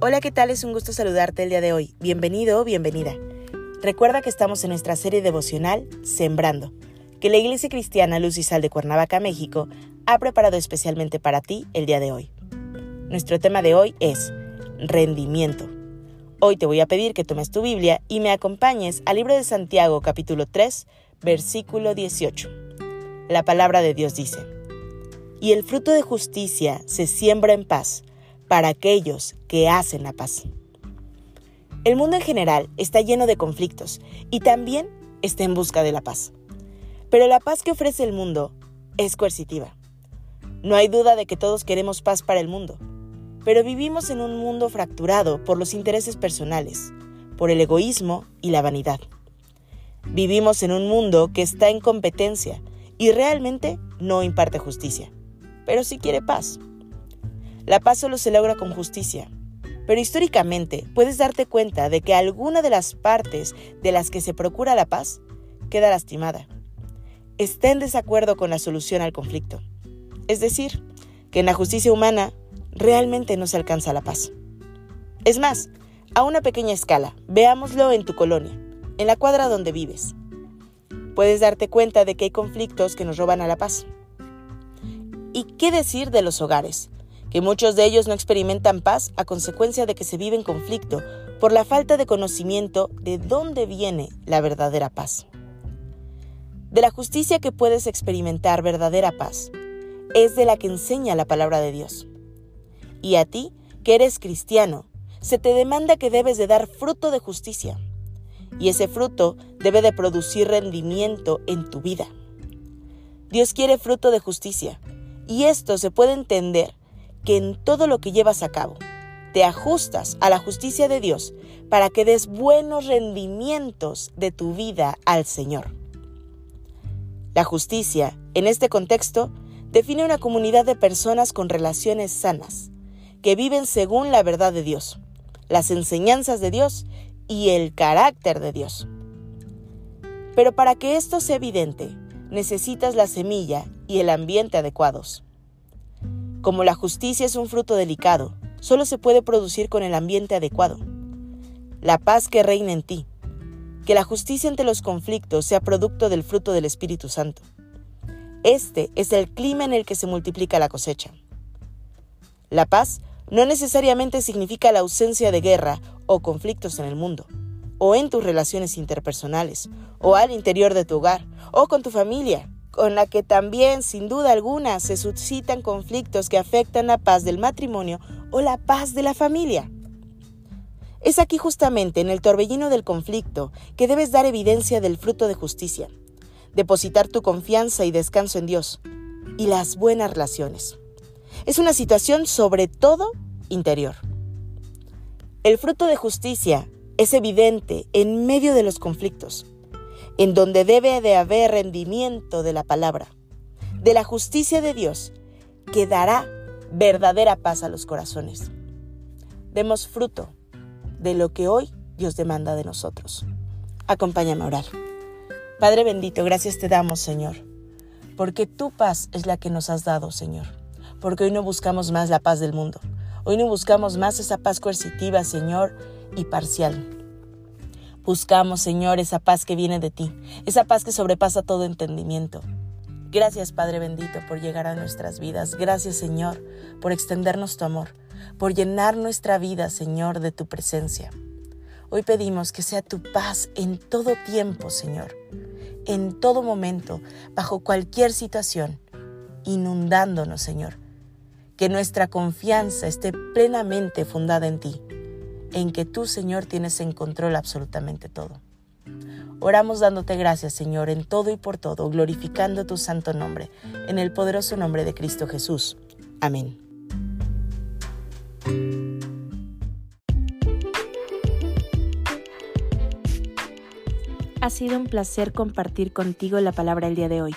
Hola, ¿qué tal? Es un gusto saludarte el día de hoy. Bienvenido o bienvenida. Recuerda que estamos en nuestra serie devocional Sembrando, que la Iglesia Cristiana Luz y Sal de Cuernavaca, México, ha preparado especialmente para ti el día de hoy. Nuestro tema de hoy es rendimiento. Hoy te voy a pedir que tomes tu Biblia y me acompañes al libro de Santiago capítulo 3, versículo 18. La palabra de Dios dice, Y el fruto de justicia se siembra en paz para aquellos que hacen la paz. El mundo en general está lleno de conflictos y también está en busca de la paz. Pero la paz que ofrece el mundo es coercitiva. No hay duda de que todos queremos paz para el mundo, pero vivimos en un mundo fracturado por los intereses personales, por el egoísmo y la vanidad. Vivimos en un mundo que está en competencia y realmente no imparte justicia, pero sí quiere paz. La paz solo se logra con justicia. Pero históricamente puedes darte cuenta de que alguna de las partes de las que se procura la paz queda lastimada. Está en desacuerdo con la solución al conflicto. Es decir, que en la justicia humana realmente no se alcanza la paz. Es más, a una pequeña escala, veámoslo en tu colonia, en la cuadra donde vives. Puedes darte cuenta de que hay conflictos que nos roban a la paz. ¿Y qué decir de los hogares? Que muchos de ellos no experimentan paz a consecuencia de que se vive en conflicto por la falta de conocimiento de dónde viene la verdadera paz. De la justicia que puedes experimentar verdadera paz es de la que enseña la palabra de Dios. Y a ti, que eres cristiano, se te demanda que debes de dar fruto de justicia. Y ese fruto debe de producir rendimiento en tu vida. Dios quiere fruto de justicia. Y esto se puede entender que en todo lo que llevas a cabo te ajustas a la justicia de Dios para que des buenos rendimientos de tu vida al Señor. La justicia, en este contexto, define una comunidad de personas con relaciones sanas, que viven según la verdad de Dios, las enseñanzas de Dios y el carácter de Dios. Pero para que esto sea evidente, necesitas la semilla y el ambiente adecuados. Como la justicia es un fruto delicado, solo se puede producir con el ambiente adecuado. La paz que reina en ti. Que la justicia ante los conflictos sea producto del fruto del Espíritu Santo. Este es el clima en el que se multiplica la cosecha. La paz no necesariamente significa la ausencia de guerra o conflictos en el mundo, o en tus relaciones interpersonales, o al interior de tu hogar, o con tu familia, con la que también, sin duda alguna, se suscitan conflictos que afectan la paz del matrimonio o la paz de la familia. Es aquí justamente en el torbellino del conflicto que debes dar evidencia del fruto de justicia, depositar tu confianza y descanso en Dios y las buenas relaciones. Es una situación sobre todo interior. El fruto de justicia es evidente en medio de los conflictos en donde debe de haber rendimiento de la palabra, de la justicia de Dios, que dará verdadera paz a los corazones. Demos fruto de lo que hoy Dios demanda de nosotros. Acompáñame a orar. Padre bendito, gracias te damos, Señor, porque tu paz es la que nos has dado, Señor, porque hoy no buscamos más la paz del mundo, hoy no buscamos más esa paz coercitiva, Señor, y parcial. Buscamos, Señor, esa paz que viene de ti, esa paz que sobrepasa todo entendimiento. Gracias, Padre bendito, por llegar a nuestras vidas. Gracias, Señor, por extendernos tu amor, por llenar nuestra vida, Señor, de tu presencia. Hoy pedimos que sea tu paz en todo tiempo, Señor, en todo momento, bajo cualquier situación, inundándonos, Señor. Que nuestra confianza esté plenamente fundada en ti en que tú, Señor, tienes en control absolutamente todo. Oramos dándote gracias, Señor, en todo y por todo, glorificando tu santo nombre, en el poderoso nombre de Cristo Jesús. Amén. Ha sido un placer compartir contigo la palabra el día de hoy.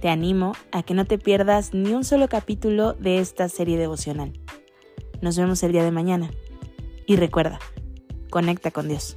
Te animo a que no te pierdas ni un solo capítulo de esta serie devocional. Nos vemos el día de mañana. Y recuerda, conecta con Dios.